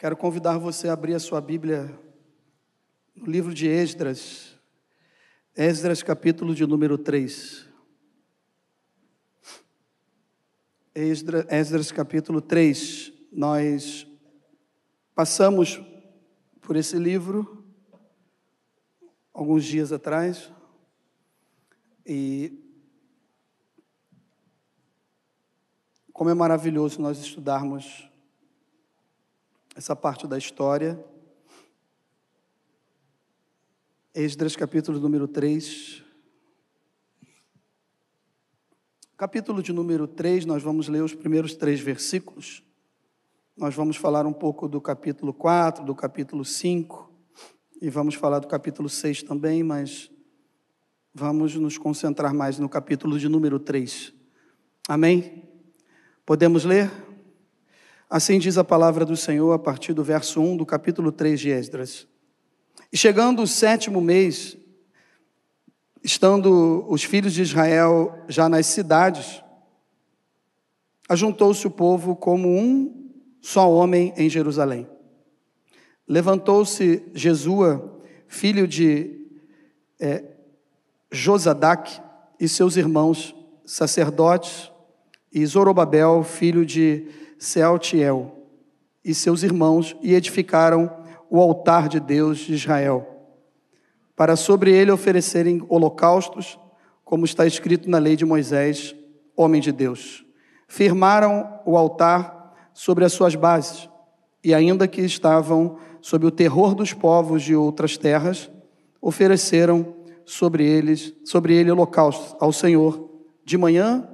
Quero convidar você a abrir a sua Bíblia no livro de Esdras, Esdras, capítulo de número 3. Esdras, Esdras, capítulo 3. Nós passamos por esse livro alguns dias atrás e como é maravilhoso nós estudarmos essa parte da história. Esdras, capítulo número 3. Capítulo de número 3, nós vamos ler os primeiros três versículos. Nós vamos falar um pouco do capítulo 4, do capítulo 5, e vamos falar do capítulo 6 também, mas vamos nos concentrar mais no capítulo de número 3. Amém? Podemos ler? Assim diz a palavra do Senhor a partir do verso 1 do capítulo 3 de Esdras. E chegando o sétimo mês, estando os filhos de Israel já nas cidades, ajuntou-se o povo como um só homem em Jerusalém. Levantou-se Jesua, filho de é, Josadac, e seus irmãos, sacerdotes, e Zorobabel, filho de Sealtiel, e seus irmãos, e edificaram o altar de Deus de Israel, para sobre ele oferecerem holocaustos, como está escrito na lei de Moisés, homem de Deus. Firmaram o altar sobre as suas bases, e ainda que estavam sob o terror dos povos de outras terras, ofereceram sobre eles, sobre ele holocaustos ao Senhor de manhã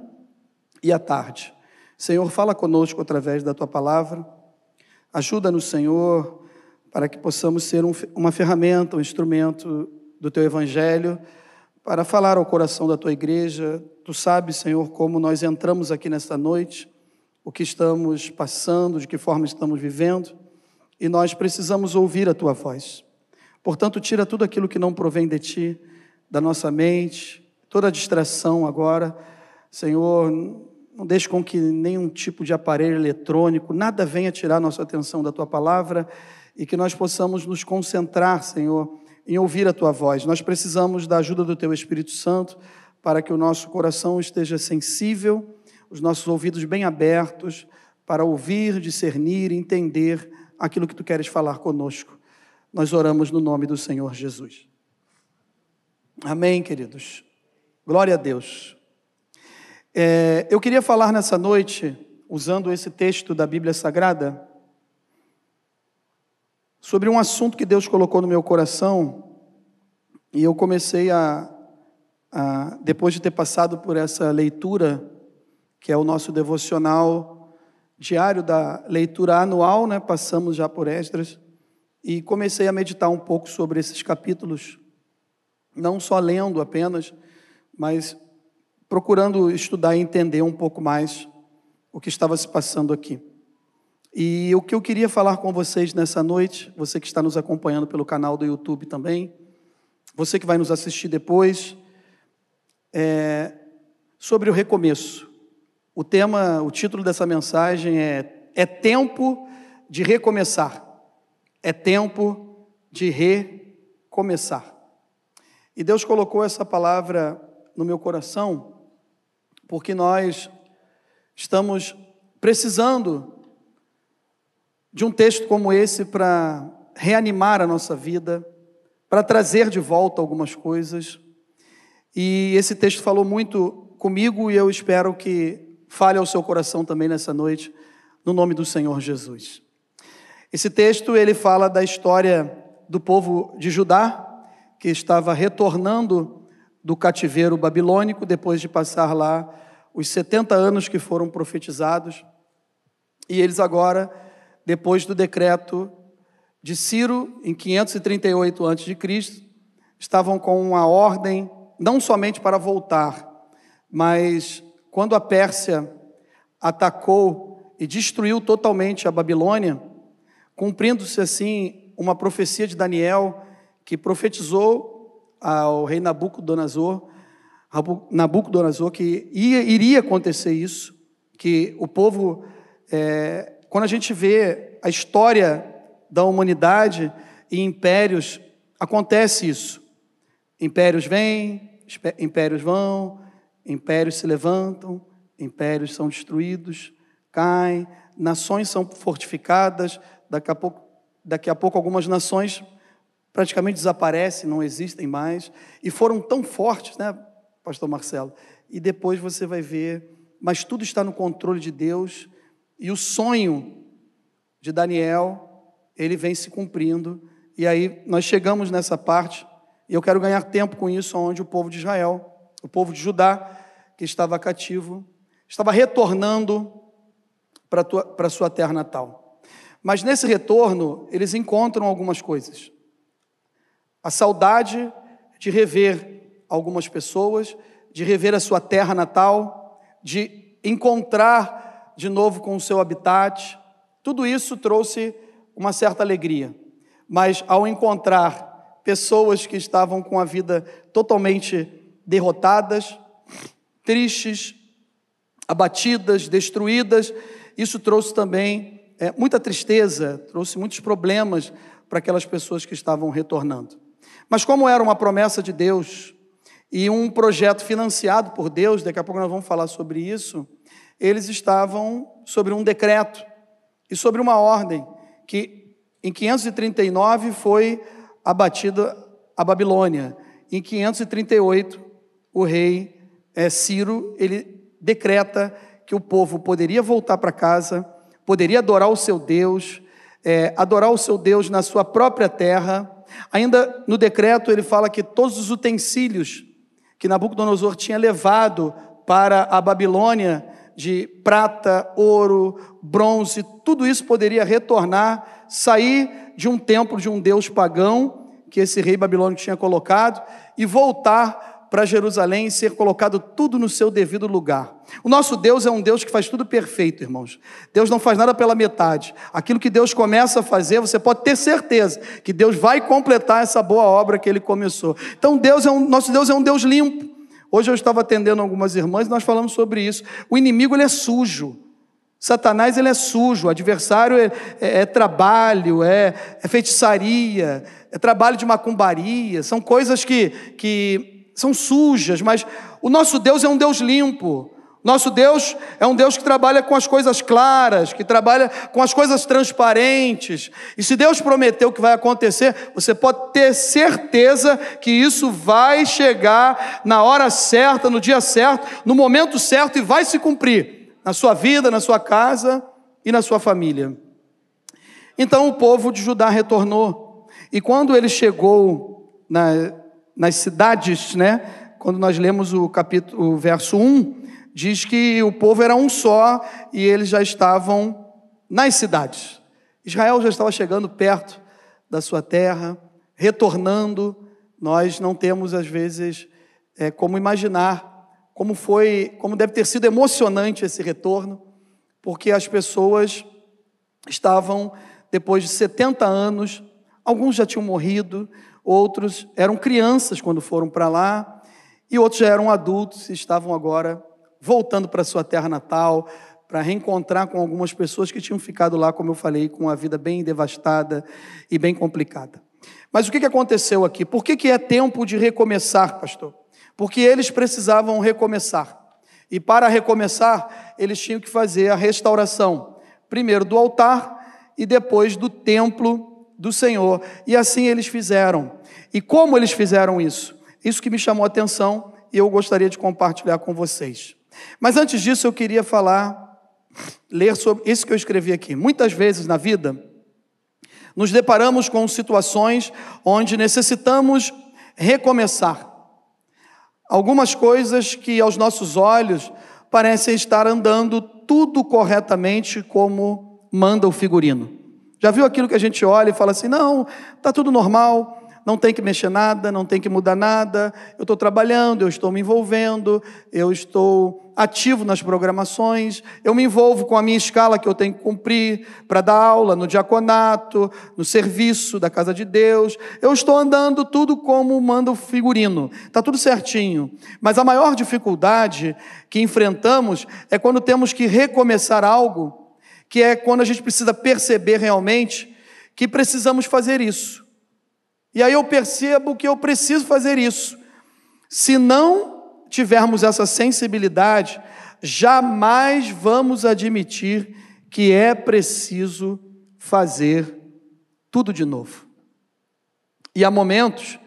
e à tarde. Senhor, fala conosco através da tua palavra. Ajuda-nos, Senhor, para que possamos ser um, uma ferramenta, um instrumento do teu evangelho para falar ao coração da tua igreja. Tu sabes, Senhor, como nós entramos aqui nesta noite, o que estamos passando, de que forma estamos vivendo, e nós precisamos ouvir a tua voz. Portanto, tira tudo aquilo que não provém de ti, da nossa mente, toda distração agora. Senhor, não deixe com que nenhum tipo de aparelho eletrônico, nada venha tirar nossa atenção da tua palavra e que nós possamos nos concentrar, Senhor, em ouvir a tua voz. Nós precisamos da ajuda do teu Espírito Santo para que o nosso coração esteja sensível, os nossos ouvidos bem abertos para ouvir, discernir, entender aquilo que tu queres falar conosco. Nós oramos no nome do Senhor Jesus. Amém, queridos. Glória a Deus. É, eu queria falar nessa noite, usando esse texto da Bíblia Sagrada, sobre um assunto que Deus colocou no meu coração, e eu comecei a, a, depois de ter passado por essa leitura, que é o nosso devocional diário da leitura anual, né? passamos já por Esdras, e comecei a meditar um pouco sobre esses capítulos, não só lendo apenas, mas procurando estudar e entender um pouco mais o que estava se passando aqui. E o que eu queria falar com vocês nessa noite, você que está nos acompanhando pelo canal do YouTube também, você que vai nos assistir depois, é sobre o recomeço. O tema, o título dessa mensagem é É tempo de recomeçar. É tempo de recomeçar. E Deus colocou essa palavra no meu coração, porque nós estamos precisando de um texto como esse para reanimar a nossa vida, para trazer de volta algumas coisas. E esse texto falou muito comigo e eu espero que fale ao seu coração também nessa noite, no nome do Senhor Jesus. Esse texto ele fala da história do povo de Judá, que estava retornando do cativeiro babilônico depois de passar lá os 70 anos que foram profetizados. E eles agora depois do decreto de Ciro, em 538 a.C., estavam com uma ordem não somente para voltar, mas quando a Pérsia atacou e destruiu totalmente a Babilônia, cumprindo-se assim uma profecia de Daniel que profetizou ao rei Nabucodonosor, Nabucodonosor que ia, iria acontecer isso, que o povo é, quando a gente vê a história da humanidade e impérios, acontece isso. Impérios vêm, impérios vão, impérios se levantam, impérios são destruídos, caem, nações são fortificadas, daqui a pouco, daqui a pouco algumas nações praticamente desaparecem, não existem mais, e foram tão fortes, né, pastor Marcelo? E depois você vai ver, mas tudo está no controle de Deus, e o sonho de Daniel, ele vem se cumprindo, e aí nós chegamos nessa parte, e eu quero ganhar tempo com isso, onde o povo de Israel, o povo de Judá, que estava cativo, estava retornando para a sua terra natal. Mas nesse retorno, eles encontram algumas coisas a saudade de rever algumas pessoas, de rever a sua terra natal, de encontrar de novo com o seu habitat. Tudo isso trouxe uma certa alegria. Mas ao encontrar pessoas que estavam com a vida totalmente derrotadas, tristes, abatidas, destruídas, isso trouxe também é, muita tristeza, trouxe muitos problemas para aquelas pessoas que estavam retornando. Mas como era uma promessa de Deus e um projeto financiado por Deus, daqui a pouco nós vamos falar sobre isso, eles estavam sobre um decreto e sobre uma ordem que em 539 foi abatida a Babilônia. Em 538 o rei é, Ciro ele decreta que o povo poderia voltar para casa, poderia adorar o seu Deus, é, adorar o seu Deus na sua própria terra Ainda no decreto ele fala que todos os utensílios que Nabucodonosor tinha levado para a Babilônia, de prata, ouro, bronze, tudo isso poderia retornar, sair de um templo de um deus pagão que esse rei babilônico tinha colocado e voltar para Jerusalém e ser colocado tudo no seu devido lugar. O nosso Deus é um Deus que faz tudo perfeito, irmãos. Deus não faz nada pela metade. Aquilo que Deus começa a fazer, você pode ter certeza que Deus vai completar essa boa obra que ele começou. Então, Deus é um, nosso Deus é um Deus limpo. Hoje eu estava atendendo algumas irmãs e nós falamos sobre isso. O inimigo ele é sujo. Satanás ele é sujo, o adversário é, é, é trabalho, é, é feitiçaria, é trabalho de macumbaria, são coisas que, que são sujas, mas o nosso Deus é um Deus limpo. Nosso Deus é um Deus que trabalha com as coisas claras, que trabalha com as coisas transparentes. E se Deus prometeu que vai acontecer, você pode ter certeza que isso vai chegar na hora certa, no dia certo, no momento certo e vai se cumprir na sua vida, na sua casa e na sua família. Então o povo de Judá retornou. E quando ele chegou na nas cidades, né? Quando nós lemos o capítulo, o verso 1, diz que o povo era um só e eles já estavam nas cidades. Israel já estava chegando perto da sua terra, retornando. Nós não temos às vezes é, como imaginar como foi, como deve ter sido emocionante esse retorno, porque as pessoas estavam depois de 70 anos, alguns já tinham morrido, outros eram crianças quando foram para lá, e outros já eram adultos e estavam agora voltando para sua terra natal, para reencontrar com algumas pessoas que tinham ficado lá, como eu falei, com a vida bem devastada e bem complicada. Mas o que aconteceu aqui? Por que, é tempo de recomeçar, pastor? Porque eles precisavam recomeçar. E para recomeçar, eles tinham que fazer a restauração, primeiro do altar e depois do templo do Senhor. E assim eles fizeram. E como eles fizeram isso? Isso que me chamou a atenção e eu gostaria de compartilhar com vocês. Mas antes disso, eu queria falar, ler sobre isso que eu escrevi aqui. Muitas vezes na vida, nos deparamos com situações onde necessitamos recomeçar. Algumas coisas que aos nossos olhos parecem estar andando tudo corretamente como manda o figurino. Já viu aquilo que a gente olha e fala assim: não, está tudo normal, não tem que mexer nada, não tem que mudar nada. Eu estou trabalhando, eu estou me envolvendo, eu estou ativo nas programações, eu me envolvo com a minha escala que eu tenho que cumprir para dar aula no diaconato, no serviço da casa de Deus. Eu estou andando tudo como manda o figurino, está tudo certinho. Mas a maior dificuldade que enfrentamos é quando temos que recomeçar algo, que é quando a gente precisa perceber realmente que precisamos fazer isso. E aí eu percebo que eu preciso fazer isso. Se não tivermos essa sensibilidade, jamais vamos admitir que é preciso fazer tudo de novo. E há momentos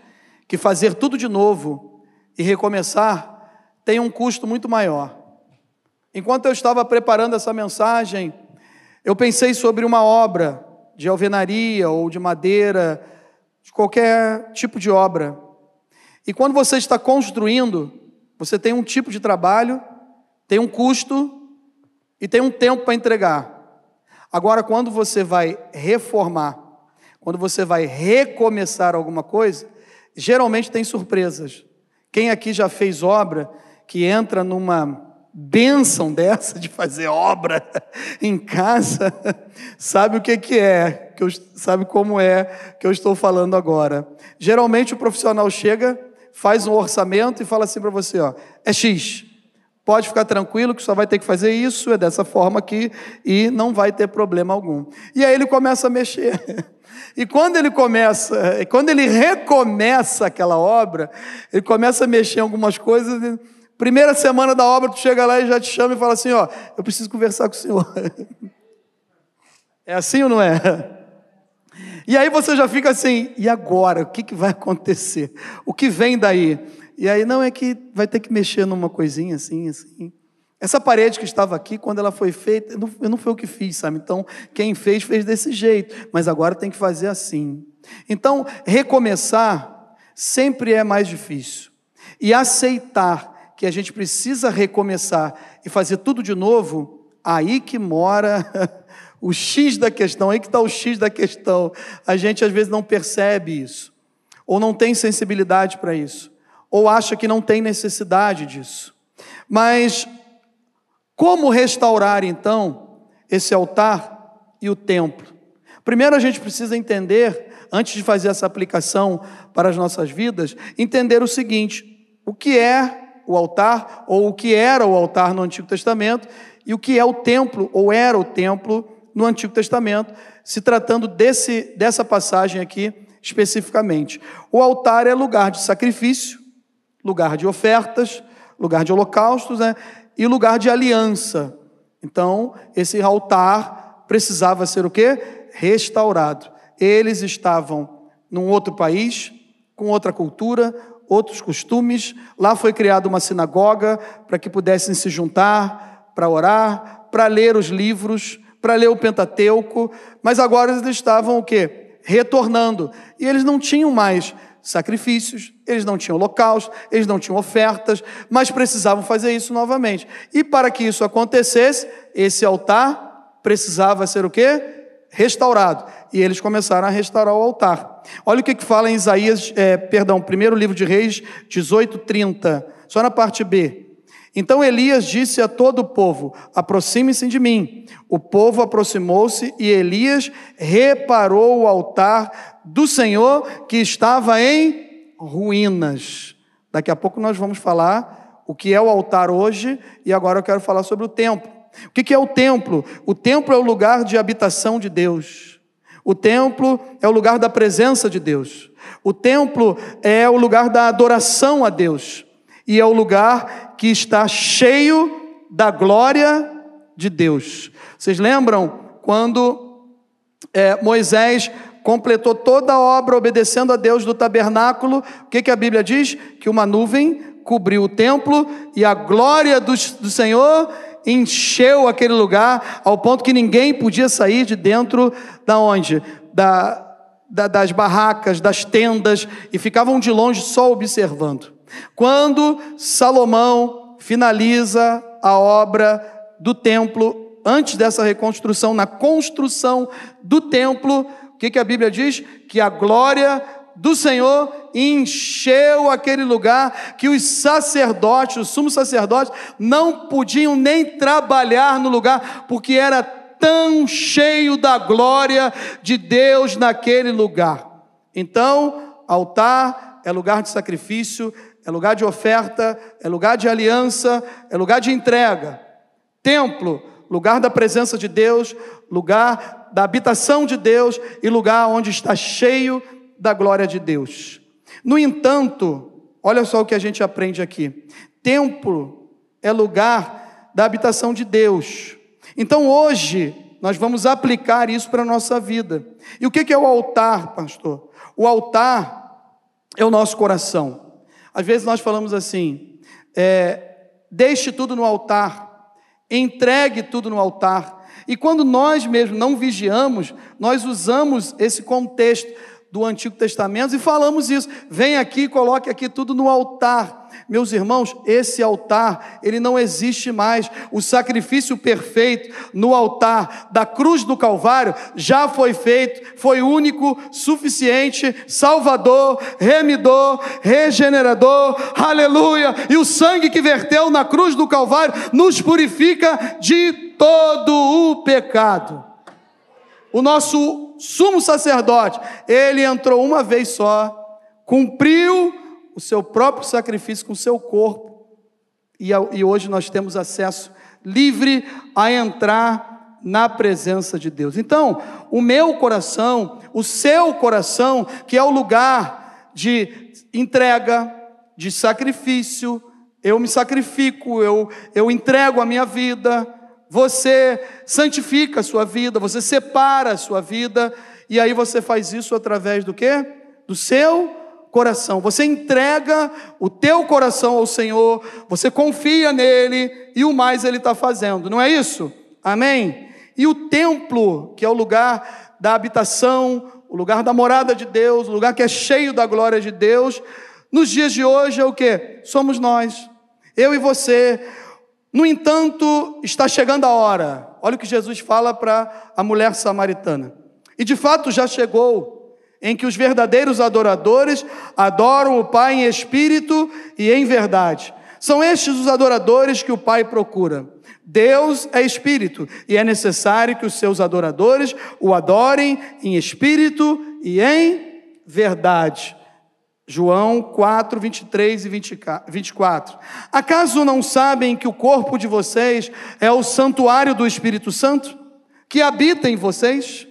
que fazer tudo de novo e recomeçar tem um custo muito maior. Enquanto eu estava preparando essa mensagem, eu pensei sobre uma obra de alvenaria ou de madeira, de qualquer tipo de obra. E quando você está construindo, você tem um tipo de trabalho, tem um custo e tem um tempo para entregar. Agora, quando você vai reformar, quando você vai recomeçar alguma coisa, geralmente tem surpresas. Quem aqui já fez obra que entra numa bênção dessa de fazer obra em casa, sabe o que, que é, que eu, sabe como é que eu estou falando agora. Geralmente o profissional chega, faz um orçamento e fala assim para você: ó, é X, pode ficar tranquilo que só vai ter que fazer isso, é dessa forma aqui, e não vai ter problema algum. E aí ele começa a mexer. E quando ele começa, quando ele recomeça aquela obra, ele começa a mexer em algumas coisas. Primeira semana da obra, tu chega lá e já te chama e fala assim: Ó, eu preciso conversar com o senhor. É assim ou não é? E aí você já fica assim: e agora? O que, que vai acontecer? O que vem daí? E aí, não é que vai ter que mexer numa coisinha assim, assim. Essa parede que estava aqui, quando ela foi feita, não, eu não foi o que fiz, sabe? Então, quem fez, fez desse jeito, mas agora tem que fazer assim. Então, recomeçar sempre é mais difícil. E aceitar que a gente precisa recomeçar e fazer tudo de novo, aí que mora o X da questão, aí que está o X da questão. A gente às vezes não percebe isso, ou não tem sensibilidade para isso, ou acha que não tem necessidade disso. Mas como restaurar então esse altar e o templo? Primeiro a gente precisa entender, antes de fazer essa aplicação para as nossas vidas, entender o seguinte: o que é o altar, ou o que era o altar no Antigo Testamento, e o que é o templo, ou era o templo no Antigo Testamento, se tratando desse, dessa passagem aqui especificamente. O altar é lugar de sacrifício, lugar de ofertas, lugar de holocaustos, né? e lugar de aliança. Então, esse altar precisava ser o quê? Restaurado. Eles estavam num outro país, com outra cultura, outros costumes. Lá foi criada uma sinagoga para que pudessem se juntar, para orar, para ler os livros, para ler o Pentateuco, mas agora eles estavam o quê? Retornando. E eles não tinham mais sacrifícios, eles não tinham locais, eles não tinham ofertas, mas precisavam fazer isso novamente. E para que isso acontecesse, esse altar precisava ser o quê? Restaurado. E eles começaram a restaurar o altar. Olha o que, que fala em Isaías, é, perdão, primeiro livro de Reis, 18, 30, só na parte B. Então Elias disse a todo o povo: aproxime-se de mim. O povo aproximou-se e Elias reparou o altar do Senhor que estava em ruínas. Daqui a pouco nós vamos falar o que é o altar hoje e agora eu quero falar sobre o templo. O que é o templo? O templo é o lugar de habitação de Deus. O templo é o lugar da presença de Deus. O templo é o lugar da adoração a Deus e é o lugar que está cheio da glória de Deus. Vocês lembram quando é, Moisés completou toda a obra obedecendo a Deus do tabernáculo? O que, que a Bíblia diz? Que uma nuvem cobriu o templo e a glória do, do Senhor encheu aquele lugar ao ponto que ninguém podia sair de dentro da onde? Da, da, das barracas, das tendas e ficavam de longe só observando. Quando Salomão finaliza a obra do templo, antes dessa reconstrução, na construção do templo, o que, que a Bíblia diz? Que a glória do Senhor encheu aquele lugar que os sacerdotes, os sumos sacerdotes, não podiam nem trabalhar no lugar, porque era tão cheio da glória de Deus naquele lugar. Então, altar é lugar de sacrifício, é lugar de oferta, é lugar de aliança, é lugar de entrega. Templo, lugar da presença de Deus, lugar da habitação de Deus e lugar onde está cheio da glória de Deus. No entanto, olha só o que a gente aprende aqui: templo é lugar da habitação de Deus. Então hoje nós vamos aplicar isso para a nossa vida. E o que é o altar, pastor? O altar é o nosso coração. Às vezes nós falamos assim: é, deixe tudo no altar, entregue tudo no altar. E quando nós mesmos não vigiamos, nós usamos esse contexto do Antigo Testamento e falamos isso. Vem aqui, coloque aqui tudo no altar. Meus irmãos, esse altar, ele não existe mais. O sacrifício perfeito no altar da cruz do Calvário já foi feito, foi único, suficiente, salvador, remidor, regenerador. Aleluia! E o sangue que verteu na cruz do Calvário nos purifica de todo o pecado. O nosso sumo sacerdote, ele entrou uma vez só, cumpriu o seu próprio sacrifício com o seu corpo, e, e hoje nós temos acesso livre a entrar na presença de Deus. Então, o meu coração, o seu coração, que é o lugar de entrega, de sacrifício, eu me sacrifico, eu, eu entrego a minha vida, você santifica a sua vida, você separa a sua vida, e aí você faz isso através do quê? Do seu coração. Você entrega o teu coração ao Senhor, você confia nele e o mais ele está fazendo, não é isso? Amém? E o templo, que é o lugar da habitação, o lugar da morada de Deus, o lugar que é cheio da glória de Deus, nos dias de hoje é o que? Somos nós, eu e você. No entanto, está chegando a hora. Olha o que Jesus fala para a mulher samaritana. E de fato já chegou em que os verdadeiros adoradores adoram o Pai em espírito e em verdade. São estes os adoradores que o Pai procura. Deus é espírito e é necessário que os seus adoradores o adorem em espírito e em verdade. João 4, 23 e 24. Acaso não sabem que o corpo de vocês é o santuário do Espírito Santo, que habita em vocês,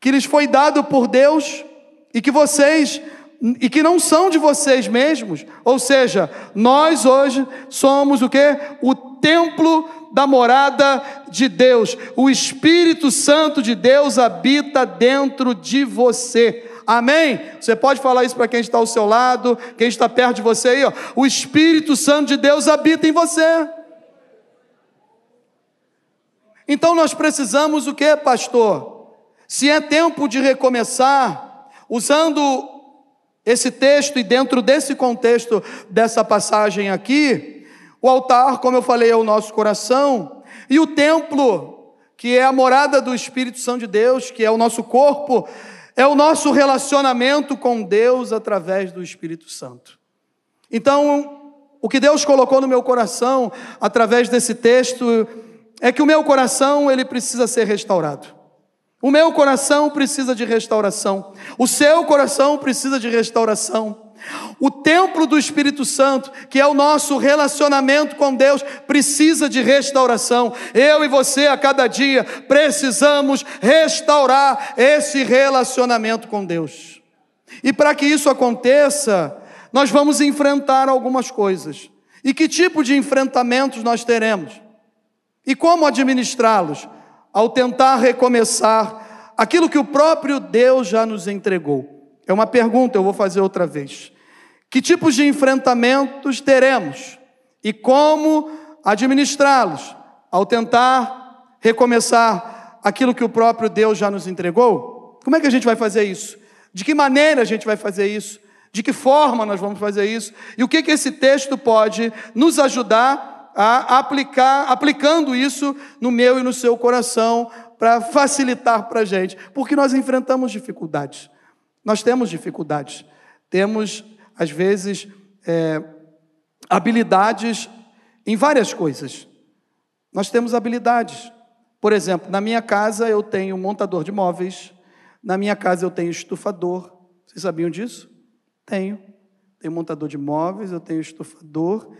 que lhes foi dado por Deus e que vocês e que não são de vocês mesmos, ou seja, nós hoje somos o que? O templo da morada de Deus. O Espírito Santo de Deus habita dentro de você. Amém? Você pode falar isso para quem está ao seu lado, quem está perto de você aí, ó. O Espírito Santo de Deus habita em você. Então nós precisamos o que, pastor? Se é tempo de recomeçar, usando esse texto e dentro desse contexto dessa passagem aqui, o altar, como eu falei, é o nosso coração, e o templo, que é a morada do Espírito Santo de Deus, que é o nosso corpo, é o nosso relacionamento com Deus através do Espírito Santo. Então, o que Deus colocou no meu coração através desse texto é que o meu coração ele precisa ser restaurado. O meu coração precisa de restauração. O seu coração precisa de restauração. O templo do Espírito Santo, que é o nosso relacionamento com Deus, precisa de restauração. Eu e você, a cada dia, precisamos restaurar esse relacionamento com Deus. E para que isso aconteça, nós vamos enfrentar algumas coisas. E que tipo de enfrentamentos nós teremos? E como administrá-los? Ao tentar recomeçar aquilo que o próprio Deus já nos entregou. É uma pergunta, eu vou fazer outra vez. Que tipos de enfrentamentos teremos e como administrá-los ao tentar recomeçar aquilo que o próprio Deus já nos entregou? Como é que a gente vai fazer isso? De que maneira a gente vai fazer isso? De que forma nós vamos fazer isso? E o que, que esse texto pode nos ajudar a aplicar, aplicando isso no meu e no seu coração, para facilitar para a gente? Porque nós enfrentamos dificuldades. Nós temos dificuldades, temos, às vezes, é, habilidades em várias coisas. Nós temos habilidades. Por exemplo, na minha casa eu tenho montador de móveis, na minha casa eu tenho estufador. Vocês sabiam disso? Tenho. Tenho montador de móveis, eu tenho estufador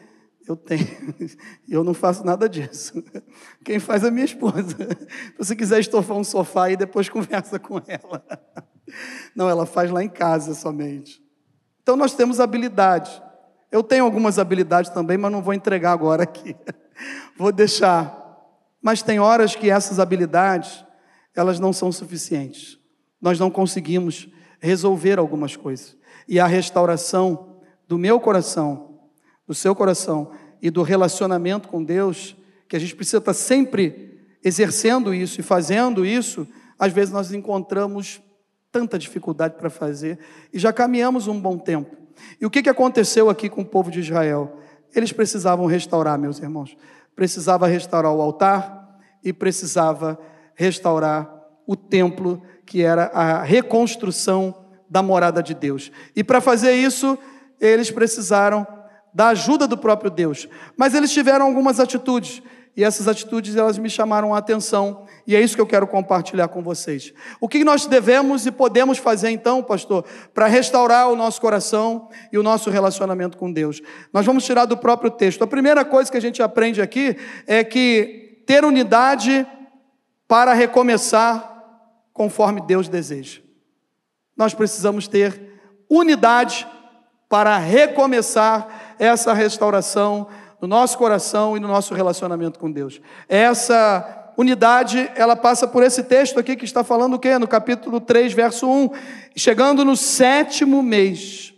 Eu tenho. Eu não faço nada disso. Quem faz é a minha esposa. Se você quiser estofar um sofá aí, depois conversa com ela. Não, ela faz lá em casa somente. Então nós temos habilidade. Eu tenho algumas habilidades também, mas não vou entregar agora aqui. Vou deixar. Mas tem horas que essas habilidades, elas não são suficientes. Nós não conseguimos resolver algumas coisas. E a restauração do meu coração, do seu coração e do relacionamento com Deus, que a gente precisa estar sempre exercendo isso e fazendo isso, às vezes nós encontramos tanta dificuldade para fazer e já caminhamos um bom tempo. E o que, que aconteceu aqui com o povo de Israel? Eles precisavam restaurar, meus irmãos. Precisava restaurar o altar e precisava restaurar o templo, que era a reconstrução da morada de Deus. E para fazer isso, eles precisaram da ajuda do próprio Deus. Mas eles tiveram algumas atitudes e essas atitudes elas me chamaram a atenção, e é isso que eu quero compartilhar com vocês. O que nós devemos e podemos fazer então, pastor, para restaurar o nosso coração e o nosso relacionamento com Deus? Nós vamos tirar do próprio texto. A primeira coisa que a gente aprende aqui é que ter unidade para recomeçar conforme Deus deseja. Nós precisamos ter unidade para recomeçar essa restauração no nosso coração e no nosso relacionamento com Deus. Essa unidade, ela passa por esse texto aqui que está falando o quê? No capítulo 3, verso 1. Chegando no sétimo mês.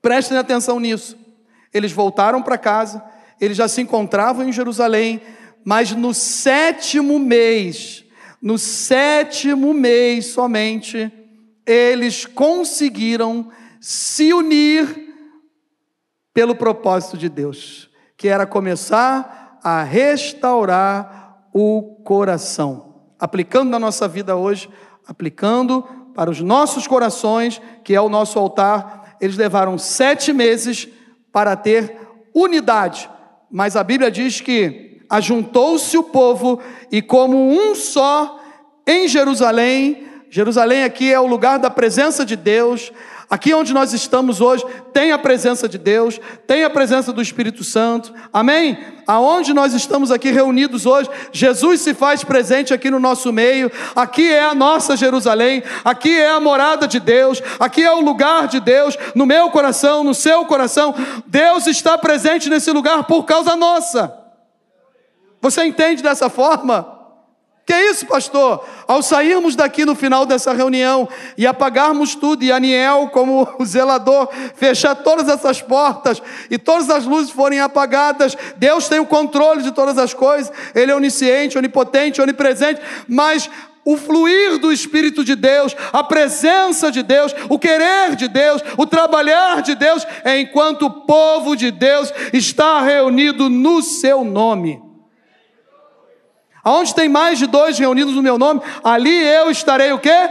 Prestem atenção nisso. Eles voltaram para casa, eles já se encontravam em Jerusalém, mas no sétimo mês, no sétimo mês somente, eles conseguiram se unir pelo propósito de Deus que era começar a restaurar o coração. Aplicando na nossa vida hoje, aplicando para os nossos corações, que é o nosso altar, eles levaram sete meses para ter unidade. Mas a Bíblia diz que ajuntou-se o povo e, como um só, em Jerusalém, Jerusalém aqui é o lugar da presença de Deus, Aqui onde nós estamos hoje, tem a presença de Deus, tem a presença do Espírito Santo, amém? Aonde nós estamos aqui reunidos hoje, Jesus se faz presente aqui no nosso meio, aqui é a nossa Jerusalém, aqui é a morada de Deus, aqui é o lugar de Deus, no meu coração, no seu coração, Deus está presente nesse lugar por causa nossa. Você entende dessa forma? Que é isso, pastor? Ao sairmos daqui no final dessa reunião e apagarmos tudo, e Aniel, como o zelador, fechar todas essas portas e todas as luzes forem apagadas, Deus tem o controle de todas as coisas, Ele é onisciente, onipotente, onipresente, mas o fluir do Espírito de Deus, a presença de Deus, o querer de Deus, o trabalhar de Deus, é enquanto o povo de Deus está reunido no seu nome. Aonde tem mais de dois reunidos no meu nome, ali eu estarei o quê?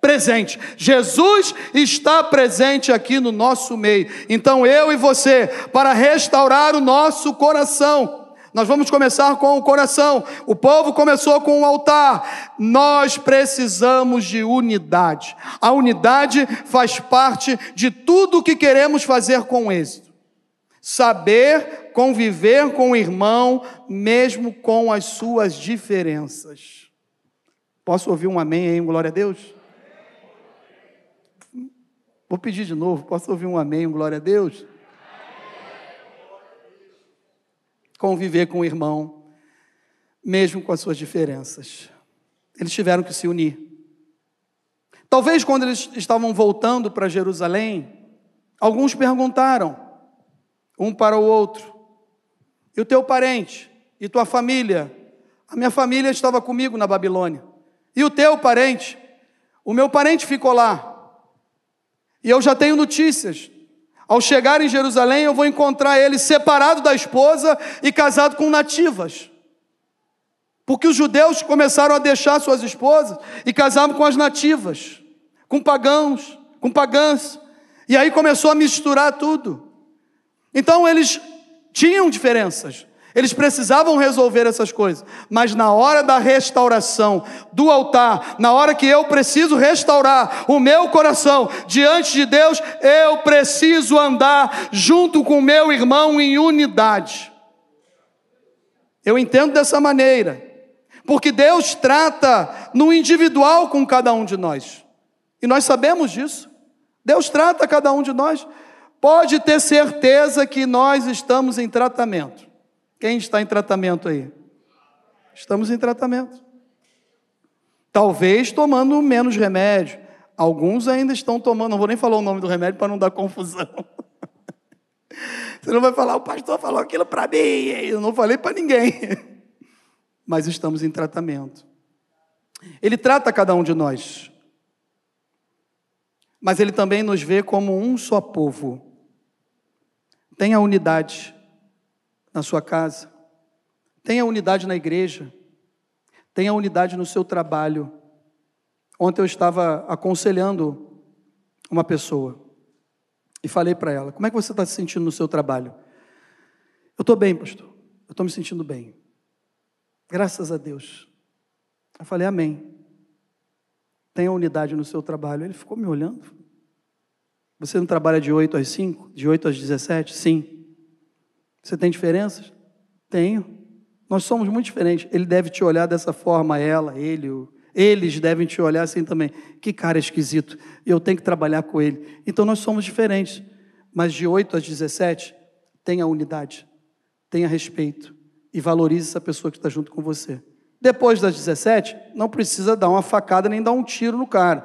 Presente. Jesus está presente aqui no nosso meio. Então eu e você, para restaurar o nosso coração, nós vamos começar com o coração. O povo começou com o altar. Nós precisamos de unidade. A unidade faz parte de tudo o que queremos fazer com êxito. Saber conviver com o irmão, mesmo com as suas diferenças. Posso ouvir um amém aí, glória a Deus? Vou pedir de novo, posso ouvir um amém, glória a Deus? Conviver com o irmão, mesmo com as suas diferenças. Eles tiveram que se unir. Talvez quando eles estavam voltando para Jerusalém, alguns perguntaram, um para o outro: E o teu parente? E tua família? A minha família estava comigo na Babilônia. E o teu parente? O meu parente ficou lá. E eu já tenho notícias. Ao chegar em Jerusalém, eu vou encontrar ele separado da esposa e casado com nativas. Porque os judeus começaram a deixar suas esposas e casavam com as nativas, com pagãos, com pagãs. E aí começou a misturar tudo. Então eles tinham diferenças. Eles precisavam resolver essas coisas, mas na hora da restauração do altar, na hora que eu preciso restaurar o meu coração diante de Deus, eu preciso andar junto com meu irmão em unidade. Eu entendo dessa maneira, porque Deus trata no individual com cada um de nós, e nós sabemos disso. Deus trata cada um de nós. Pode ter certeza que nós estamos em tratamento. Quem está em tratamento aí? Estamos em tratamento. Talvez tomando menos remédio. Alguns ainda estão tomando, não vou nem falar o nome do remédio para não dar confusão. Você não vai falar, o pastor falou aquilo para mim, eu não falei para ninguém. Mas estamos em tratamento. Ele trata cada um de nós. Mas ele também nos vê como um só povo. Tenha unidade na sua casa, tenha unidade na igreja, tenha unidade no seu trabalho. Ontem eu estava aconselhando uma pessoa e falei para ela: Como é que você está se sentindo no seu trabalho? Eu estou bem, pastor, eu estou me sentindo bem, graças a Deus. Eu falei: Amém. Tenha unidade no seu trabalho. Ele ficou me olhando. Você não trabalha de 8 às 5? De 8 às 17? Sim. Você tem diferenças? Tenho. Nós somos muito diferentes. Ele deve te olhar dessa forma, ela, ele, eles devem te olhar assim também. Que cara esquisito. Eu tenho que trabalhar com ele. Então nós somos diferentes. Mas de 8 às 17, tenha unidade, tenha respeito e valorize essa pessoa que está junto com você. Depois das 17, não precisa dar uma facada nem dar um tiro no cara.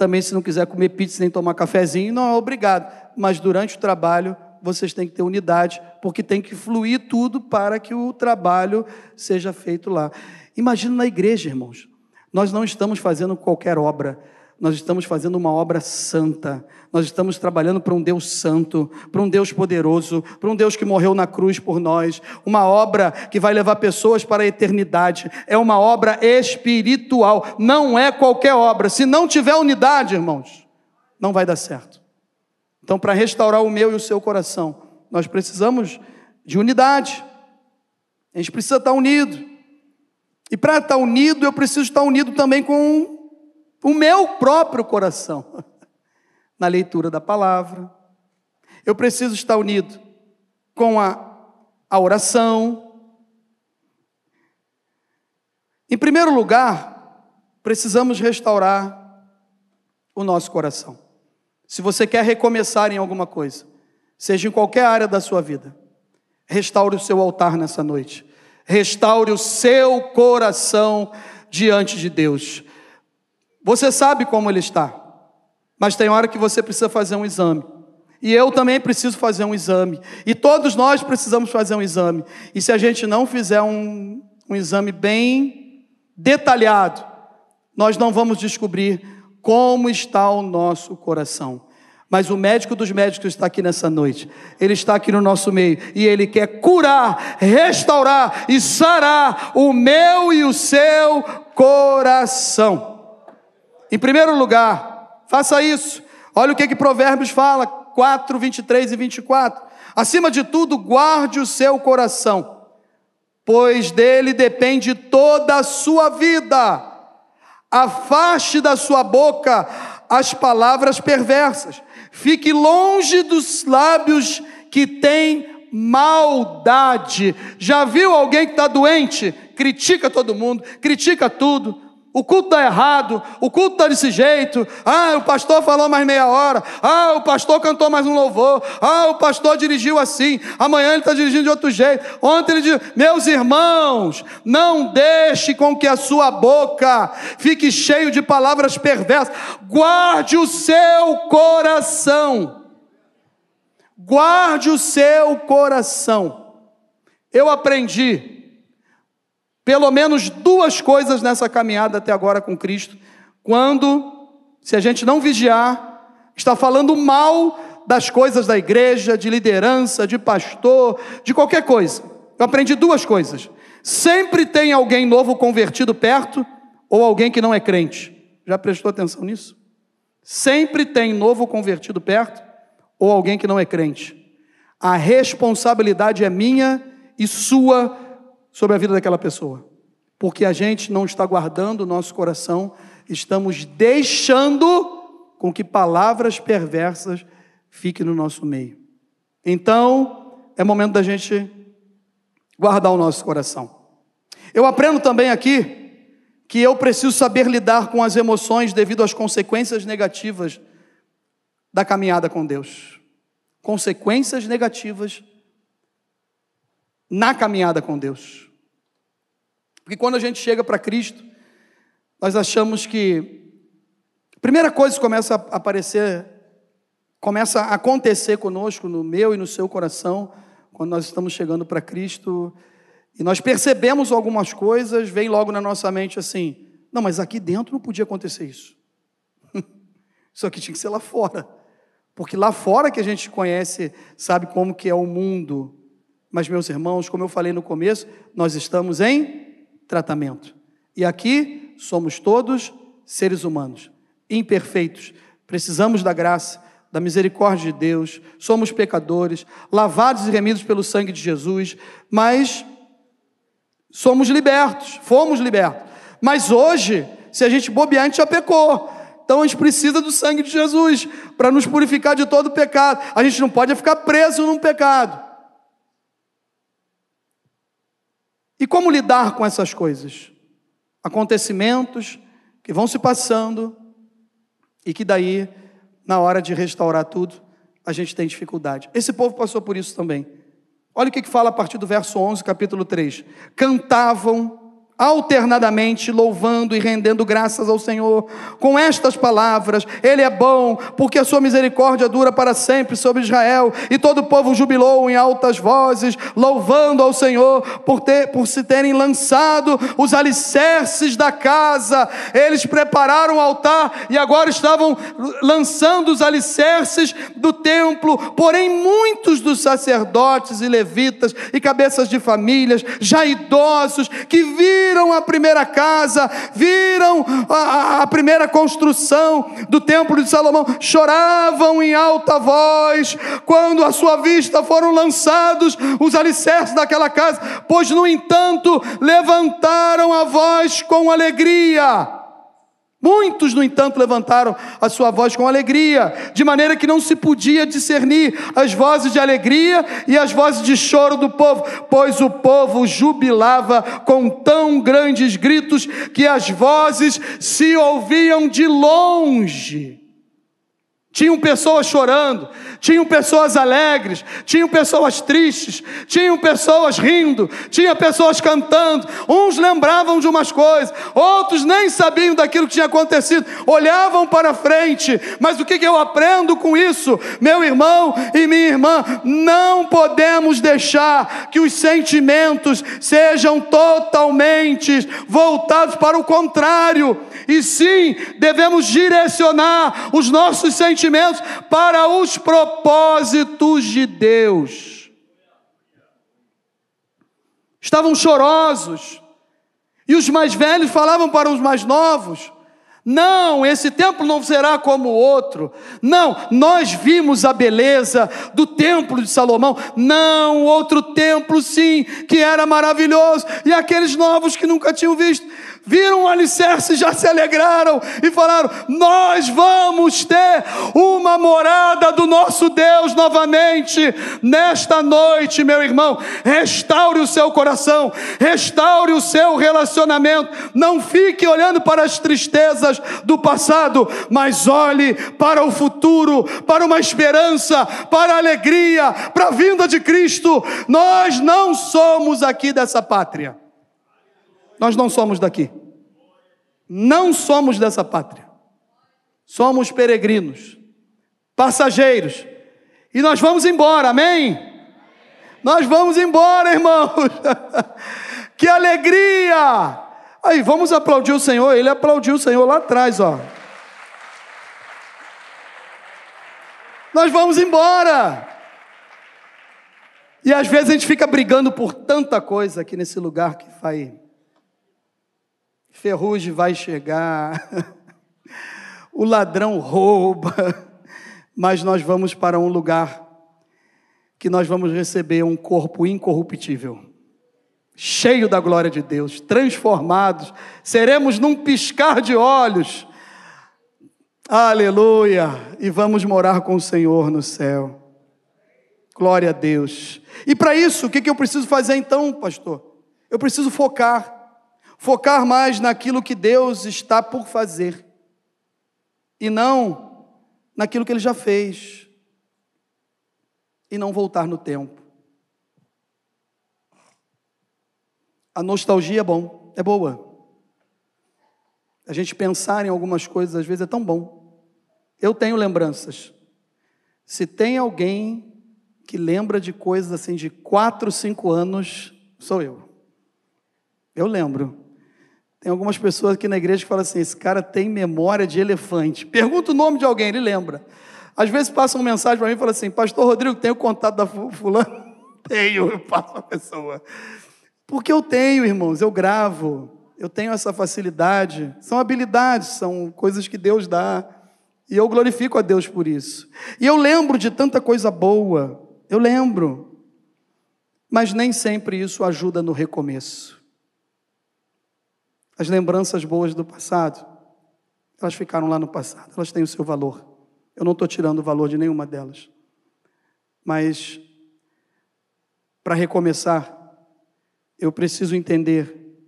Também, se não quiser comer pizza nem tomar cafezinho, não é obrigado. Mas durante o trabalho, vocês têm que ter unidade, porque tem que fluir tudo para que o trabalho seja feito lá. Imagina na igreja, irmãos. Nós não estamos fazendo qualquer obra, nós estamos fazendo uma obra santa. Nós estamos trabalhando para um Deus santo, para um Deus poderoso, para um Deus que morreu na cruz por nós. Uma obra que vai levar pessoas para a eternidade. É uma obra espiritual, não é qualquer obra. Se não tiver unidade, irmãos, não vai dar certo. Então, para restaurar o meu e o seu coração, nós precisamos de unidade. A gente precisa estar unido. E para estar unido, eu preciso estar unido também com o meu próprio coração, na leitura da palavra. Eu preciso estar unido com a, a oração. Em primeiro lugar, precisamos restaurar o nosso coração. Se você quer recomeçar em alguma coisa, seja em qualquer área da sua vida, restaure o seu altar nessa noite. Restaure o seu coração diante de Deus. Você sabe como ele está, mas tem hora que você precisa fazer um exame. E eu também preciso fazer um exame. E todos nós precisamos fazer um exame. E se a gente não fizer um, um exame bem detalhado, nós não vamos descobrir como está o nosso coração. Mas o médico dos médicos está aqui nessa noite. Ele está aqui no nosso meio e ele quer curar, restaurar e sarar o meu e o seu coração. Em primeiro lugar, faça isso. Olha o que que Provérbios fala, 4, 23 e 24. Acima de tudo, guarde o seu coração, pois dele depende toda a sua vida. Afaste da sua boca as palavras perversas. Fique longe dos lábios que têm maldade. Já viu alguém que está doente? Critica todo mundo, critica tudo, o culto está errado, o culto está desse jeito. Ah, o pastor falou mais meia hora. Ah, o pastor cantou mais um louvor. Ah, o pastor dirigiu assim. Amanhã ele está dirigindo de outro jeito. Ontem ele disse: Meus irmãos, não deixe com que a sua boca fique cheio de palavras perversas. Guarde o seu coração. Guarde o seu coração. Eu aprendi pelo menos duas coisas nessa caminhada até agora com Cristo. Quando, se a gente não vigiar, está falando mal das coisas da igreja, de liderança, de pastor, de qualquer coisa. Eu aprendi duas coisas. Sempre tem alguém novo convertido perto ou alguém que não é crente. Já prestou atenção nisso? Sempre tem novo convertido perto ou alguém que não é crente. A responsabilidade é minha e sua sobre a vida daquela pessoa. Porque a gente não está guardando o nosso coração, estamos deixando com que palavras perversas fiquem no nosso meio. Então, é momento da gente guardar o nosso coração. Eu aprendo também aqui que eu preciso saber lidar com as emoções devido às consequências negativas da caminhada com Deus. Consequências negativas na caminhada com Deus. Porque quando a gente chega para Cristo, nós achamos que a primeira coisa que começa a aparecer, começa a acontecer conosco, no meu e no seu coração, quando nós estamos chegando para Cristo, e nós percebemos algumas coisas, vem logo na nossa mente assim: não, mas aqui dentro não podia acontecer isso. Isso aqui tinha que ser lá fora. Porque lá fora que a gente conhece, sabe como que é o mundo. Mas meus irmãos, como eu falei no começo, nós estamos em tratamento. E aqui somos todos seres humanos, imperfeitos. Precisamos da graça, da misericórdia de Deus. Somos pecadores, lavados e remidos pelo sangue de Jesus, mas somos libertos, fomos libertos. Mas hoje, se a gente bobear, a gente já pecou. Então a gente precisa do sangue de Jesus para nos purificar de todo pecado. A gente não pode ficar preso num pecado. E como lidar com essas coisas? Acontecimentos que vão se passando e que daí, na hora de restaurar tudo, a gente tem dificuldade. Esse povo passou por isso também. Olha o que fala a partir do verso 11, capítulo 3. Cantavam alternadamente louvando e rendendo graças ao Senhor, com estas palavras: Ele é bom, porque a sua misericórdia dura para sempre sobre Israel. E todo o povo jubilou em altas vozes, louvando ao Senhor por, ter, por se terem lançado os alicerces da casa. Eles prepararam o altar e agora estavam lançando os alicerces do templo. Porém, muitos dos sacerdotes e levitas e cabeças de famílias, já idosos, que viram viram a primeira casa, viram a, a primeira construção do templo de Salomão, choravam em alta voz. Quando à sua vista foram lançados os alicerces daquela casa, pois, no entanto, levantaram a voz com alegria Muitos, no entanto, levantaram a sua voz com alegria, de maneira que não se podia discernir as vozes de alegria e as vozes de choro do povo, pois o povo jubilava com tão grandes gritos que as vozes se ouviam de longe. Tinham pessoas chorando, tinham pessoas alegres, tinham pessoas tristes, tinham pessoas rindo, tinha pessoas cantando. Uns lembravam de umas coisas, outros nem sabiam daquilo que tinha acontecido, olhavam para frente. Mas o que eu aprendo com isso, meu irmão e minha irmã? Não podemos deixar que os sentimentos sejam totalmente voltados para o contrário, e sim devemos direcionar os nossos sentimentos sentimentos para os propósitos de Deus. Estavam chorosos, e os mais velhos falavam para os mais novos: não, esse templo não será como o outro. Não, nós vimos a beleza do templo de Salomão. Não, outro templo sim, que era maravilhoso. E aqueles novos que nunca tinham visto, viram o alicerce, já se alegraram e falaram: Nós vamos ter uma morada do nosso Deus novamente nesta noite, meu irmão. Restaure o seu coração, restaure o seu relacionamento. Não fique olhando para as tristezas do passado, mas olhe para o futuro, para uma esperança, para a alegria, para a vinda de Cristo. Nós não somos aqui dessa pátria. Nós não somos daqui. Não somos dessa pátria. Somos peregrinos, passageiros. E nós vamos embora, amém? Nós vamos embora, irmãos. que alegria! Aí, vamos aplaudir o Senhor. Ele aplaudiu o Senhor lá atrás, ó. Nós vamos embora. E às vezes a gente fica brigando por tanta coisa aqui nesse lugar que vai ferrugem vai chegar, o ladrão rouba, mas nós vamos para um lugar que nós vamos receber um corpo incorruptível. cheio da glória de Deus, transformados, seremos num piscar de olhos. Aleluia! E vamos morar com o Senhor no céu. Glória a Deus. E para isso, o que eu preciso fazer então, pastor? Eu preciso focar. Focar mais naquilo que Deus está por fazer. E não naquilo que Ele já fez. E não voltar no tempo. A nostalgia é bom, é boa. A gente pensar em algumas coisas às vezes é tão bom. Eu tenho lembranças. Se tem alguém que lembra de coisas assim de quatro, cinco anos, sou eu. Eu lembro. Tem algumas pessoas aqui na igreja que falam assim: esse cara tem memória de elefante. Pergunta o nome de alguém, ele lembra. Às vezes passam uma mensagem para mim e falam assim: Pastor Rodrigo, tem o contato da fulana? Tenho, eu passo a pessoa. Porque eu tenho, irmãos, eu gravo, eu tenho essa facilidade. São habilidades, são coisas que Deus dá. E eu glorifico a Deus por isso. E eu lembro de tanta coisa boa, eu lembro. Mas nem sempre isso ajuda no recomeço. As lembranças boas do passado, elas ficaram lá no passado, elas têm o seu valor. Eu não estou tirando o valor de nenhuma delas. Mas, para recomeçar, eu preciso entender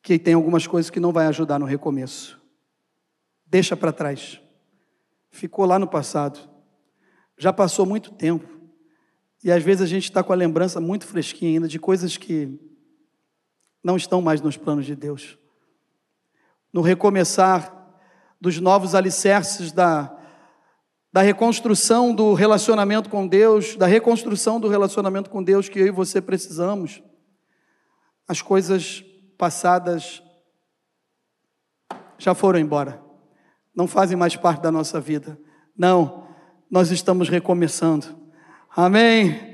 que tem algumas coisas que não vai ajudar no recomeço. Deixa para trás. Ficou lá no passado. Já passou muito tempo. E às vezes a gente está com a lembrança muito fresquinha ainda de coisas que não estão mais nos planos de Deus. No recomeçar dos novos alicerces da, da reconstrução do relacionamento com Deus, da reconstrução do relacionamento com Deus que eu e você precisamos. As coisas passadas já foram embora, não fazem mais parte da nossa vida. Não, nós estamos recomeçando. Amém.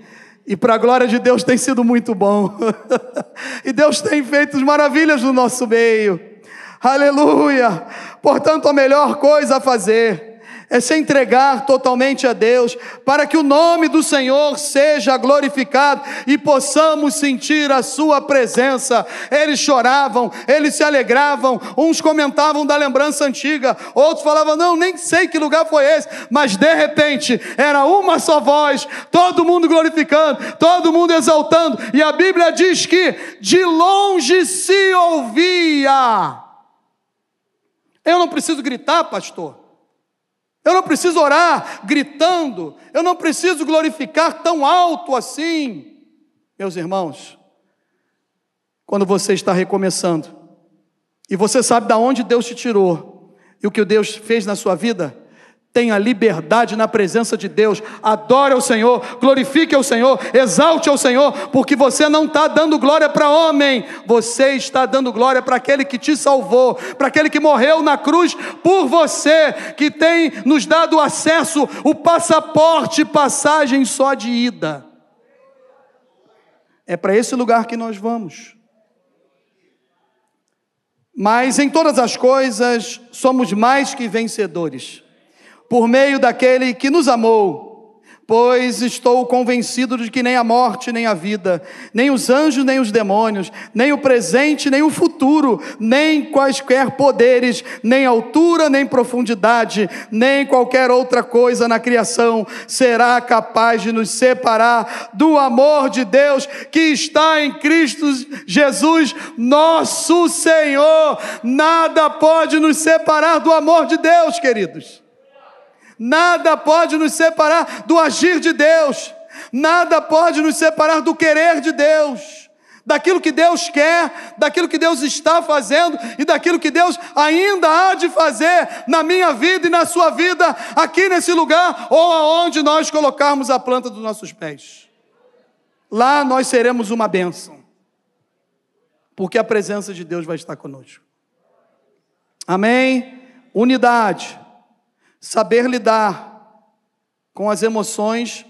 E para a glória de Deus tem sido muito bom. e Deus tem feito maravilhas no nosso meio. Aleluia. Portanto, a melhor coisa a fazer é se entregar totalmente a Deus, para que o nome do Senhor seja glorificado e possamos sentir a Sua presença. Eles choravam, eles se alegravam, uns comentavam da lembrança antiga, outros falavam, não, nem sei que lugar foi esse, mas de repente era uma só voz, todo mundo glorificando, todo mundo exaltando, e a Bíblia diz que de longe se ouvia. Eu não preciso gritar, pastor. Eu não preciso orar gritando, eu não preciso glorificar tão alto assim. Meus irmãos, quando você está recomeçando, e você sabe de onde Deus te tirou, e o que Deus fez na sua vida, Tenha liberdade na presença de Deus, adore ao Senhor, glorifique ao Senhor, exalte ao Senhor, porque você não está dando glória para homem, você está dando glória para aquele que te salvou, para aquele que morreu na cruz por você, que tem nos dado acesso, o passaporte, passagem só de ida. É para esse lugar que nós vamos. Mas em todas as coisas somos mais que vencedores por meio daquele que nos amou. Pois estou convencido de que nem a morte, nem a vida, nem os anjos, nem os demônios, nem o presente, nem o futuro, nem quaisquer poderes, nem altura, nem profundidade, nem qualquer outra coisa na criação será capaz de nos separar do amor de Deus que está em Cristo Jesus, nosso Senhor. Nada pode nos separar do amor de Deus, queridos. Nada pode nos separar do agir de Deus, nada pode nos separar do querer de Deus, daquilo que Deus quer, daquilo que Deus está fazendo e daquilo que Deus ainda há de fazer na minha vida e na sua vida, aqui nesse lugar ou aonde nós colocarmos a planta dos nossos pés. Lá nós seremos uma bênção, porque a presença de Deus vai estar conosco. Amém? Unidade saber lidar com as emoções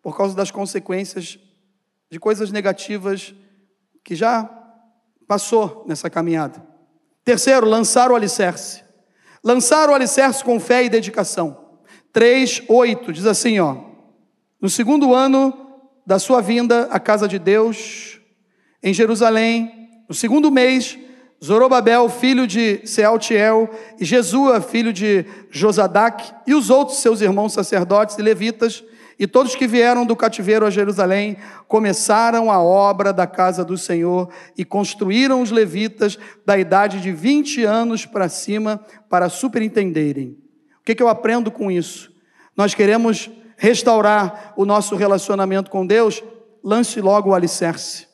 por causa das consequências de coisas negativas que já passou nessa caminhada. Terceiro, lançar o alicerce. Lançar o alicerce com fé e dedicação. 3, 8, diz assim, ó. No segundo ano da sua vinda à casa de Deus, em Jerusalém, no segundo mês, Zorobabel, filho de Sealtiel, e Jesua, filho de Josadac, e os outros seus irmãos sacerdotes e levitas, e todos que vieram do cativeiro a Jerusalém, começaram a obra da casa do Senhor e construíram os levitas da idade de 20 anos para cima para superintenderem. O que, que eu aprendo com isso? Nós queremos restaurar o nosso relacionamento com Deus, lance logo o alicerce.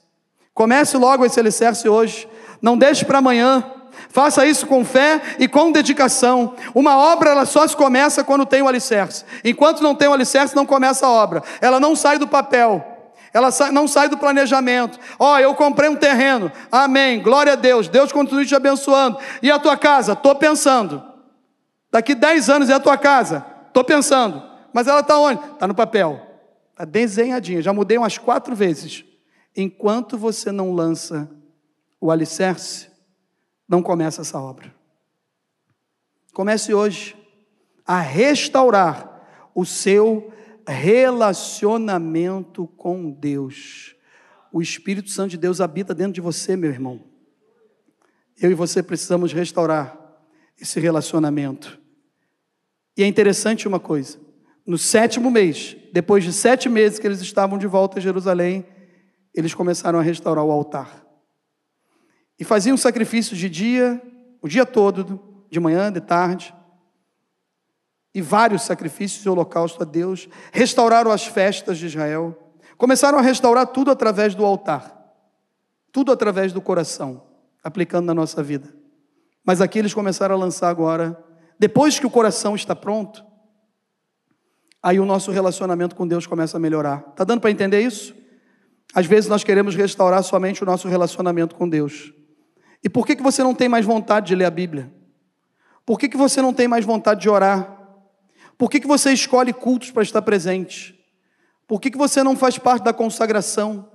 Comece logo esse alicerce hoje. Não deixe para amanhã. Faça isso com fé e com dedicação. Uma obra ela só se começa quando tem o alicerce. Enquanto não tem o alicerce, não começa a obra. Ela não sai do papel. Ela não sai do planejamento. Ó, oh, eu comprei um terreno. Amém. Glória a Deus. Deus continue te abençoando. E a tua casa? Estou pensando. Daqui 10 anos é a tua casa. Estou pensando. Mas ela está onde? Está no papel. Está desenhadinha. Já mudei umas quatro vezes. Enquanto você não lança o alicerce, não começa essa obra. Comece hoje a restaurar o seu relacionamento com Deus. O Espírito Santo de Deus habita dentro de você, meu irmão. Eu e você precisamos restaurar esse relacionamento. E é interessante uma coisa: no sétimo mês, depois de sete meses que eles estavam de volta a Jerusalém, eles começaram a restaurar o altar. E faziam sacrifícios de dia, o dia todo, de manhã, de tarde, e vários sacrifícios e holocaustos a Deus, restauraram as festas de Israel, começaram a restaurar tudo através do altar, tudo através do coração, aplicando na nossa vida. Mas aqui eles começaram a lançar agora, depois que o coração está pronto, aí o nosso relacionamento com Deus começa a melhorar. Está dando para entender isso? Às vezes nós queremos restaurar somente o nosso relacionamento com Deus. E por que, que você não tem mais vontade de ler a Bíblia? Por que, que você não tem mais vontade de orar? Por que, que você escolhe cultos para estar presente? Por que, que você não faz parte da consagração?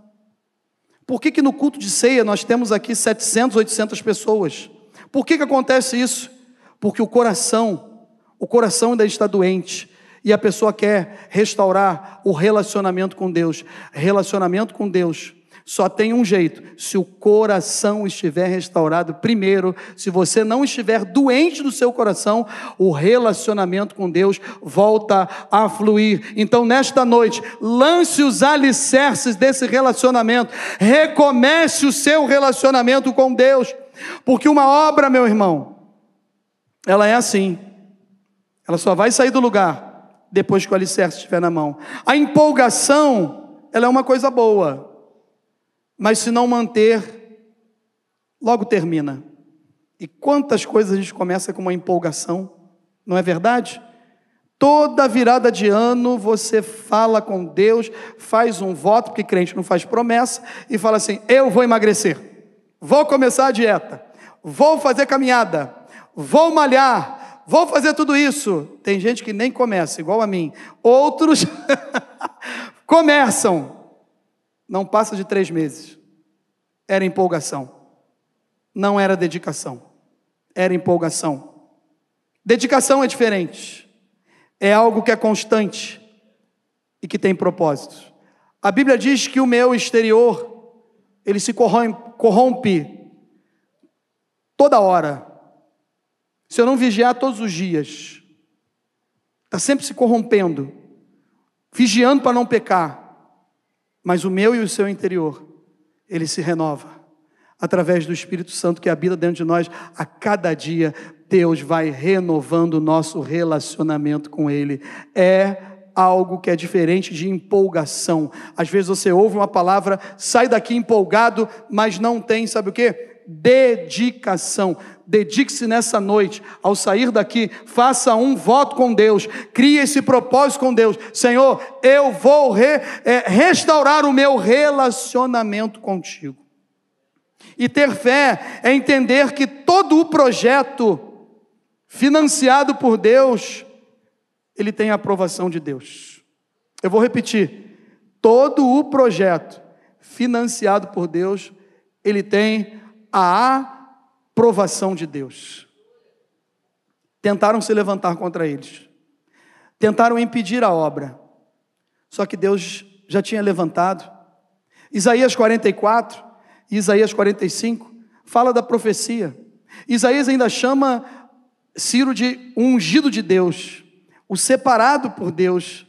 Por que, que no culto de ceia nós temos aqui 700, 800 pessoas? Por que, que acontece isso? Porque o coração, o coração ainda está doente e a pessoa quer restaurar o relacionamento com Deus. Relacionamento com Deus só tem um jeito: se o coração estiver restaurado primeiro, se você não estiver doente do seu coração, o relacionamento com Deus volta a fluir. Então, nesta noite, lance os alicerces desse relacionamento, recomece o seu relacionamento com Deus, porque uma obra, meu irmão, ela é assim, ela só vai sair do lugar depois que o alicerce estiver na mão. A empolgação, ela é uma coisa boa. Mas se não manter, logo termina. E quantas coisas a gente começa com uma empolgação, não é verdade? Toda virada de ano você fala com Deus, faz um voto, porque crente não faz promessa, e fala assim: Eu vou emagrecer, vou começar a dieta, vou fazer caminhada, vou malhar, vou fazer tudo isso. Tem gente que nem começa, igual a mim. Outros começam, não passa de três meses. Era empolgação. Não era dedicação. Era empolgação. Dedicação é diferente. É algo que é constante e que tem propósito. A Bíblia diz que o meu exterior, ele se corrompe toda hora. Se eu não vigiar todos os dias, está sempre se corrompendo, vigiando para não pecar mas o meu e o seu interior, ele se renova através do Espírito Santo que habita dentro de nós. A cada dia, Deus vai renovando o nosso relacionamento com Ele. É algo que é diferente de empolgação. Às vezes você ouve uma palavra, sai daqui empolgado, mas não tem, sabe o que? dedicação. Dedique-se nessa noite, ao sair daqui, faça um voto com Deus, crie esse propósito com Deus. Senhor, eu vou re, é, restaurar o meu relacionamento contigo. E ter fé é entender que todo o projeto financiado por Deus, ele tem a aprovação de Deus. Eu vou repetir: todo o projeto financiado por Deus, ele tem a aprovação de Deus. Tentaram se levantar contra eles, tentaram impedir a obra, só que Deus já tinha levantado. Isaías 44 e Isaías 45 fala da profecia. Isaías ainda chama Ciro de ungido de Deus, o separado por Deus,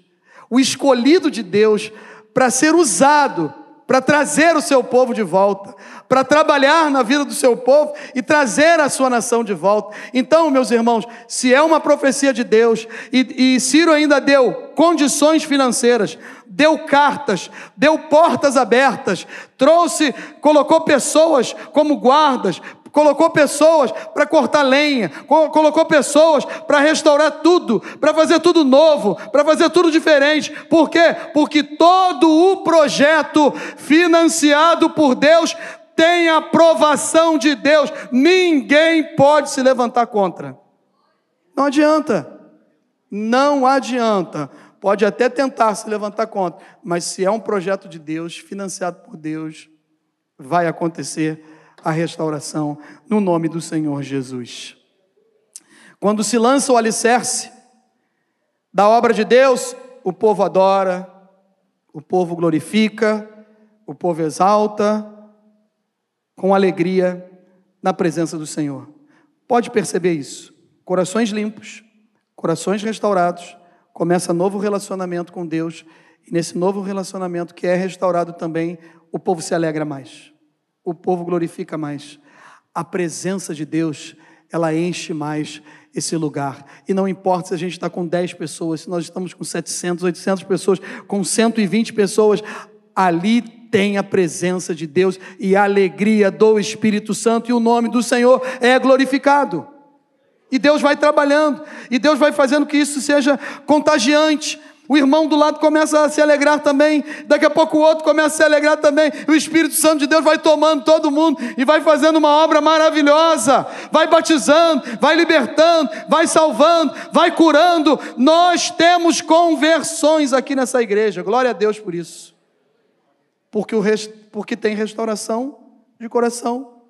o escolhido de Deus para ser usado para trazer o seu povo de volta, para trabalhar na vida do seu povo e trazer a sua nação de volta. Então, meus irmãos, se é uma profecia de Deus, e, e Ciro ainda deu condições financeiras, deu cartas, deu portas abertas, trouxe, colocou pessoas como guardas, colocou pessoas para cortar lenha, colocou pessoas para restaurar tudo, para fazer tudo novo, para fazer tudo diferente. Por quê? Porque todo o projeto financiado por Deus tem aprovação de Deus. Ninguém pode se levantar contra. Não adianta. Não adianta. Pode até tentar se levantar contra, mas se é um projeto de Deus, financiado por Deus, vai acontecer a restauração no nome do Senhor Jesus. Quando se lança o alicerce da obra de Deus, o povo adora, o povo glorifica, o povo exalta com alegria na presença do Senhor. Pode perceber isso. Corações limpos, corações restaurados, começa novo relacionamento com Deus, e nesse novo relacionamento que é restaurado também, o povo se alegra mais o povo glorifica mais. A presença de Deus, ela enche mais esse lugar. E não importa se a gente está com 10 pessoas, se nós estamos com 700, 800 pessoas, com 120 pessoas, ali tem a presença de Deus e a alegria do Espírito Santo, e o nome do Senhor é glorificado. E Deus vai trabalhando, e Deus vai fazendo que isso seja contagiante. O irmão do lado começa a se alegrar também, daqui a pouco o outro começa a se alegrar também. O Espírito Santo de Deus vai tomando todo mundo e vai fazendo uma obra maravilhosa, vai batizando, vai libertando, vai salvando, vai curando. Nós temos conversões aqui nessa igreja, glória a Deus por isso, porque, o porque tem restauração de coração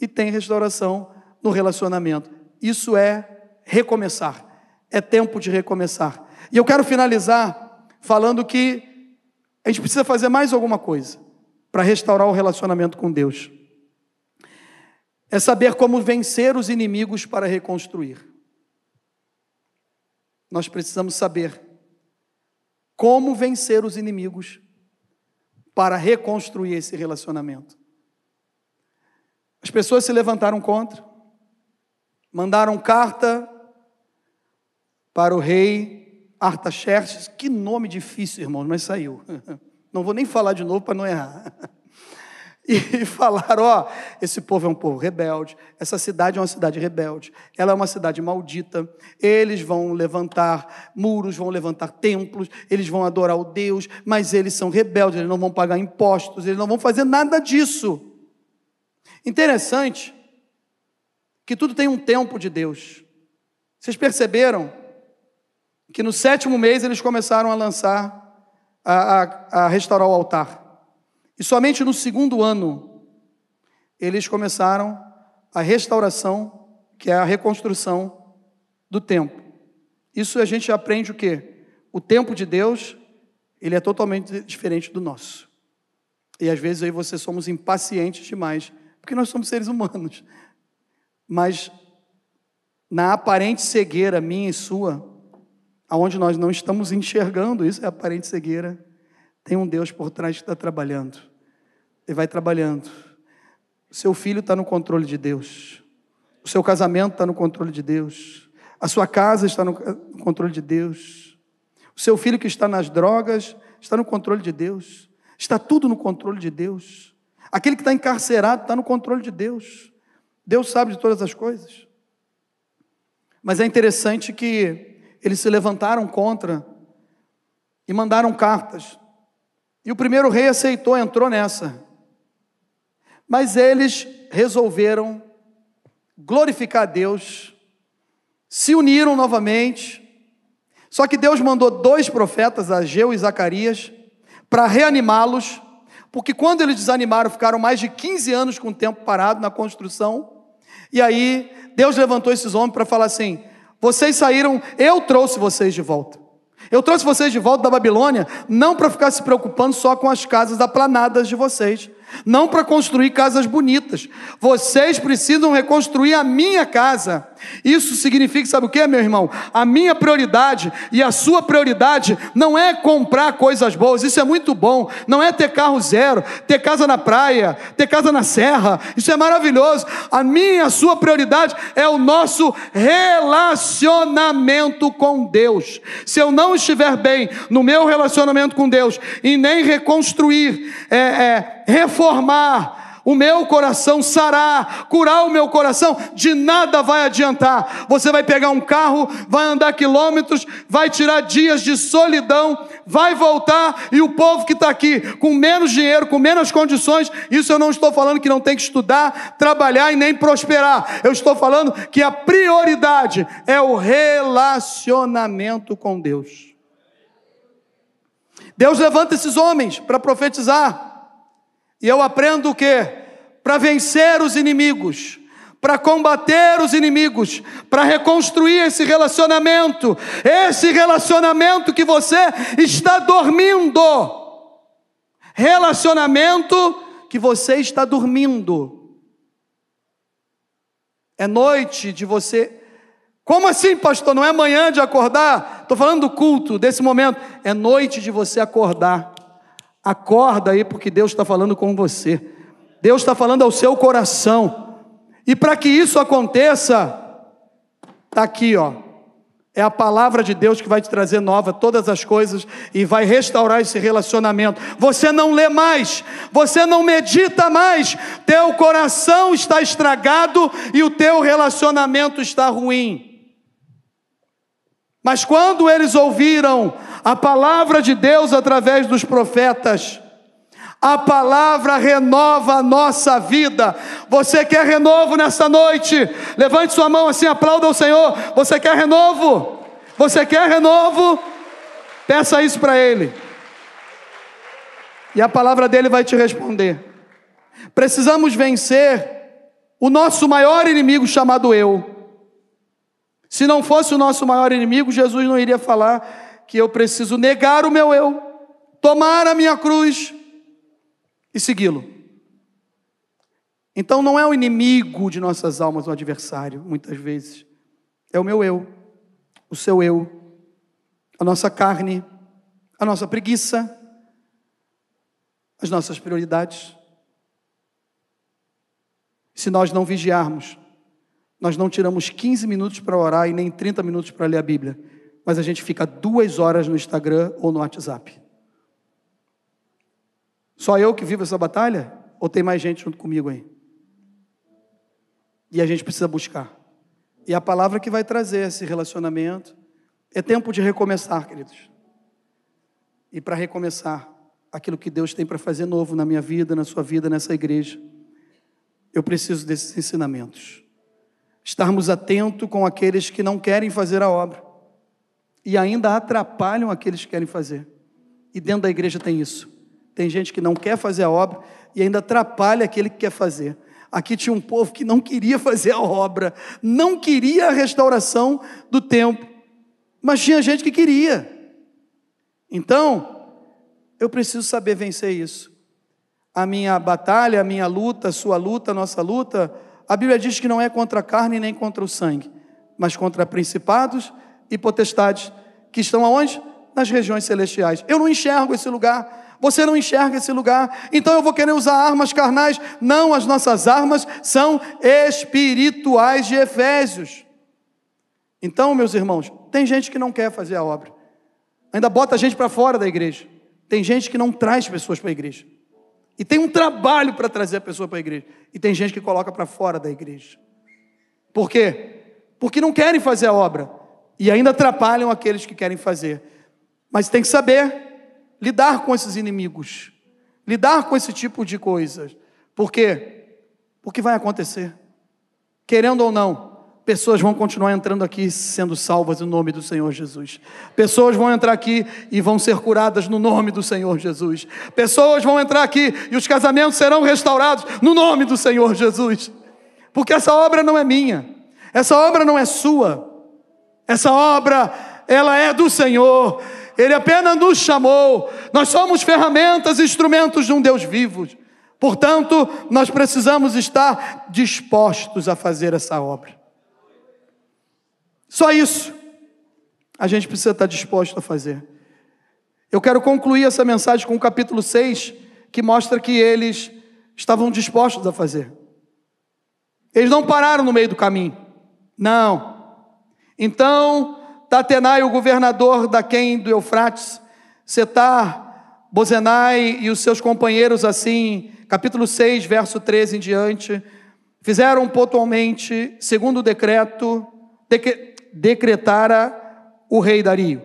e tem restauração no relacionamento. Isso é recomeçar, é tempo de recomeçar. E eu quero finalizar falando que a gente precisa fazer mais alguma coisa para restaurar o relacionamento com Deus. É saber como vencer os inimigos para reconstruir. Nós precisamos saber como vencer os inimigos para reconstruir esse relacionamento. As pessoas se levantaram contra, mandaram carta para o rei Artaxerxes, que nome difícil, irmãos, mas saiu. Não vou nem falar de novo para não errar. E falaram: ó, esse povo é um povo rebelde, essa cidade é uma cidade rebelde, ela é uma cidade maldita. Eles vão levantar muros, vão levantar templos, eles vão adorar o Deus, mas eles são rebeldes, eles não vão pagar impostos, eles não vão fazer nada disso. Interessante que tudo tem um tempo de Deus. Vocês perceberam? que no sétimo mês eles começaram a lançar, a, a, a restaurar o altar. E somente no segundo ano, eles começaram a restauração, que é a reconstrução do templo. Isso a gente aprende o quê? O tempo de Deus, ele é totalmente diferente do nosso. E às vezes aí você somos impacientes demais, porque nós somos seres humanos. Mas na aparente cegueira minha e sua, aonde nós não estamos enxergando, isso é aparente cegueira, tem um Deus por trás que está trabalhando. Ele vai trabalhando. O seu filho está no controle de Deus. O seu casamento está no controle de Deus. A sua casa está no controle de Deus. O seu filho que está nas drogas está no controle de Deus. Está tudo no controle de Deus. Aquele que está encarcerado está no controle de Deus. Deus sabe de todas as coisas. Mas é interessante que eles se levantaram contra e mandaram cartas. E o primeiro rei aceitou, entrou nessa. Mas eles resolveram glorificar a Deus, se uniram novamente. Só que Deus mandou dois profetas, Ageu e Zacarias, para reanimá-los, porque quando eles desanimaram, ficaram mais de 15 anos com o tempo parado na construção. E aí Deus levantou esses homens para falar assim: vocês saíram, eu trouxe vocês de volta. Eu trouxe vocês de volta da Babilônia não para ficar se preocupando só com as casas aplanadas de vocês, não para construir casas bonitas. Vocês precisam reconstruir a minha casa. Isso significa, sabe o que, meu irmão? A minha prioridade e a sua prioridade não é comprar coisas boas, isso é muito bom. Não é ter carro zero, ter casa na praia, ter casa na serra, isso é maravilhoso. A minha e a sua prioridade é o nosso relacionamento com Deus. Se eu não estiver bem no meu relacionamento com Deus e nem reconstruir, é, é, reformar, o meu coração sarar, curar o meu coração, de nada vai adiantar. Você vai pegar um carro, vai andar quilômetros, vai tirar dias de solidão, vai voltar e o povo que está aqui com menos dinheiro, com menos condições, isso eu não estou falando que não tem que estudar, trabalhar e nem prosperar. Eu estou falando que a prioridade é o relacionamento com Deus. Deus levanta esses homens para profetizar. E eu aprendo o que? Para vencer os inimigos, para combater os inimigos, para reconstruir esse relacionamento, esse relacionamento que você está dormindo. Relacionamento que você está dormindo. É noite de você. Como assim, pastor? Não é manhã de acordar? Estou falando do culto, desse momento. É noite de você acordar. Acorda aí, porque Deus está falando com você. Deus está falando ao seu coração. E para que isso aconteça, está aqui, ó. É a palavra de Deus que vai te trazer nova todas as coisas e vai restaurar esse relacionamento. Você não lê mais, você não medita mais, teu coração está estragado e o teu relacionamento está ruim. Mas quando eles ouviram a palavra de Deus através dos profetas, a palavra renova a nossa vida. Você quer renovo nessa noite? Levante sua mão assim, aplauda o Senhor. Você quer renovo? Você quer renovo? Peça isso para Ele. E a palavra dele vai te responder. Precisamos vencer o nosso maior inimigo chamado eu. Se não fosse o nosso maior inimigo, Jesus não iria falar que eu preciso negar o meu eu, tomar a minha cruz e segui-lo. Então não é o inimigo de nossas almas o adversário, muitas vezes. É o meu eu, o seu eu, a nossa carne, a nossa preguiça, as nossas prioridades. Se nós não vigiarmos, nós não tiramos 15 minutos para orar e nem 30 minutos para ler a Bíblia, mas a gente fica duas horas no Instagram ou no WhatsApp. Só eu que vivo essa batalha? Ou tem mais gente junto comigo aí? E a gente precisa buscar. E a palavra que vai trazer esse relacionamento é tempo de recomeçar, queridos. E para recomeçar aquilo que Deus tem para fazer novo na minha vida, na sua vida, nessa igreja, eu preciso desses ensinamentos estarmos atentos com aqueles que não querem fazer a obra e ainda atrapalham aqueles que querem fazer. E dentro da igreja tem isso. Tem gente que não quer fazer a obra e ainda atrapalha aquele que quer fazer. Aqui tinha um povo que não queria fazer a obra, não queria a restauração do templo, mas tinha gente que queria. Então, eu preciso saber vencer isso. A minha batalha, a minha luta, a sua luta, a nossa luta, a Bíblia diz que não é contra a carne nem contra o sangue, mas contra principados e potestades que estão aonde? Nas regiões celestiais. Eu não enxergo esse lugar. Você não enxerga esse lugar, então eu vou querer usar armas carnais. Não, as nossas armas são espirituais de Efésios. Então, meus irmãos, tem gente que não quer fazer a obra, ainda bota a gente para fora da igreja. Tem gente que não traz pessoas para a igreja. E tem um trabalho para trazer a pessoa para a igreja. E tem gente que coloca para fora da igreja. Por quê? Porque não querem fazer a obra. E ainda atrapalham aqueles que querem fazer. Mas tem que saber lidar com esses inimigos. Lidar com esse tipo de coisas. Por quê? Porque vai acontecer. Querendo ou não, pessoas vão continuar entrando aqui sendo salvas no nome do Senhor Jesus. Pessoas vão entrar aqui e vão ser curadas no nome do Senhor Jesus. Pessoas vão entrar aqui e os casamentos serão restaurados no nome do Senhor Jesus. Porque essa obra não é minha, essa obra não é sua, essa obra ela é do Senhor. Ele apenas nos chamou. Nós somos ferramentas, instrumentos de um Deus vivo. Portanto, nós precisamos estar dispostos a fazer essa obra. Só isso. A gente precisa estar disposto a fazer. Eu quero concluir essa mensagem com o capítulo 6, que mostra que eles estavam dispostos a fazer. Eles não pararam no meio do caminho. Não. Então, Tatenai, o governador da Quem do Eufrates, Setar, Bozenai e os seus companheiros, assim, capítulo 6, verso 13 em diante, fizeram pontualmente, segundo o decreto, decretara o rei Dario.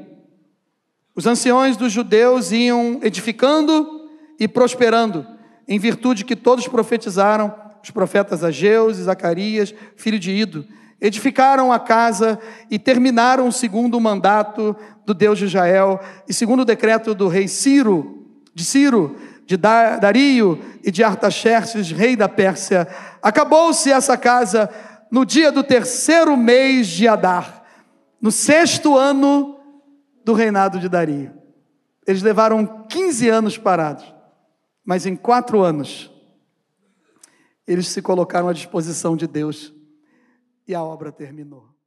Os anciões dos judeus iam edificando e prosperando, em virtude que todos profetizaram, os profetas Ageus e Zacarias, filho de Ido, edificaram a casa e terminaram o segundo mandato do Deus de Israel e segundo o decreto do rei Ciro, de Ciro, de Dario e de Artaxerxes, rei da Pérsia. Acabou-se essa casa no dia do terceiro mês de Adar, no sexto ano do reinado de Dario. Eles levaram 15 anos parados, mas em quatro anos eles se colocaram à disposição de Deus e a obra terminou.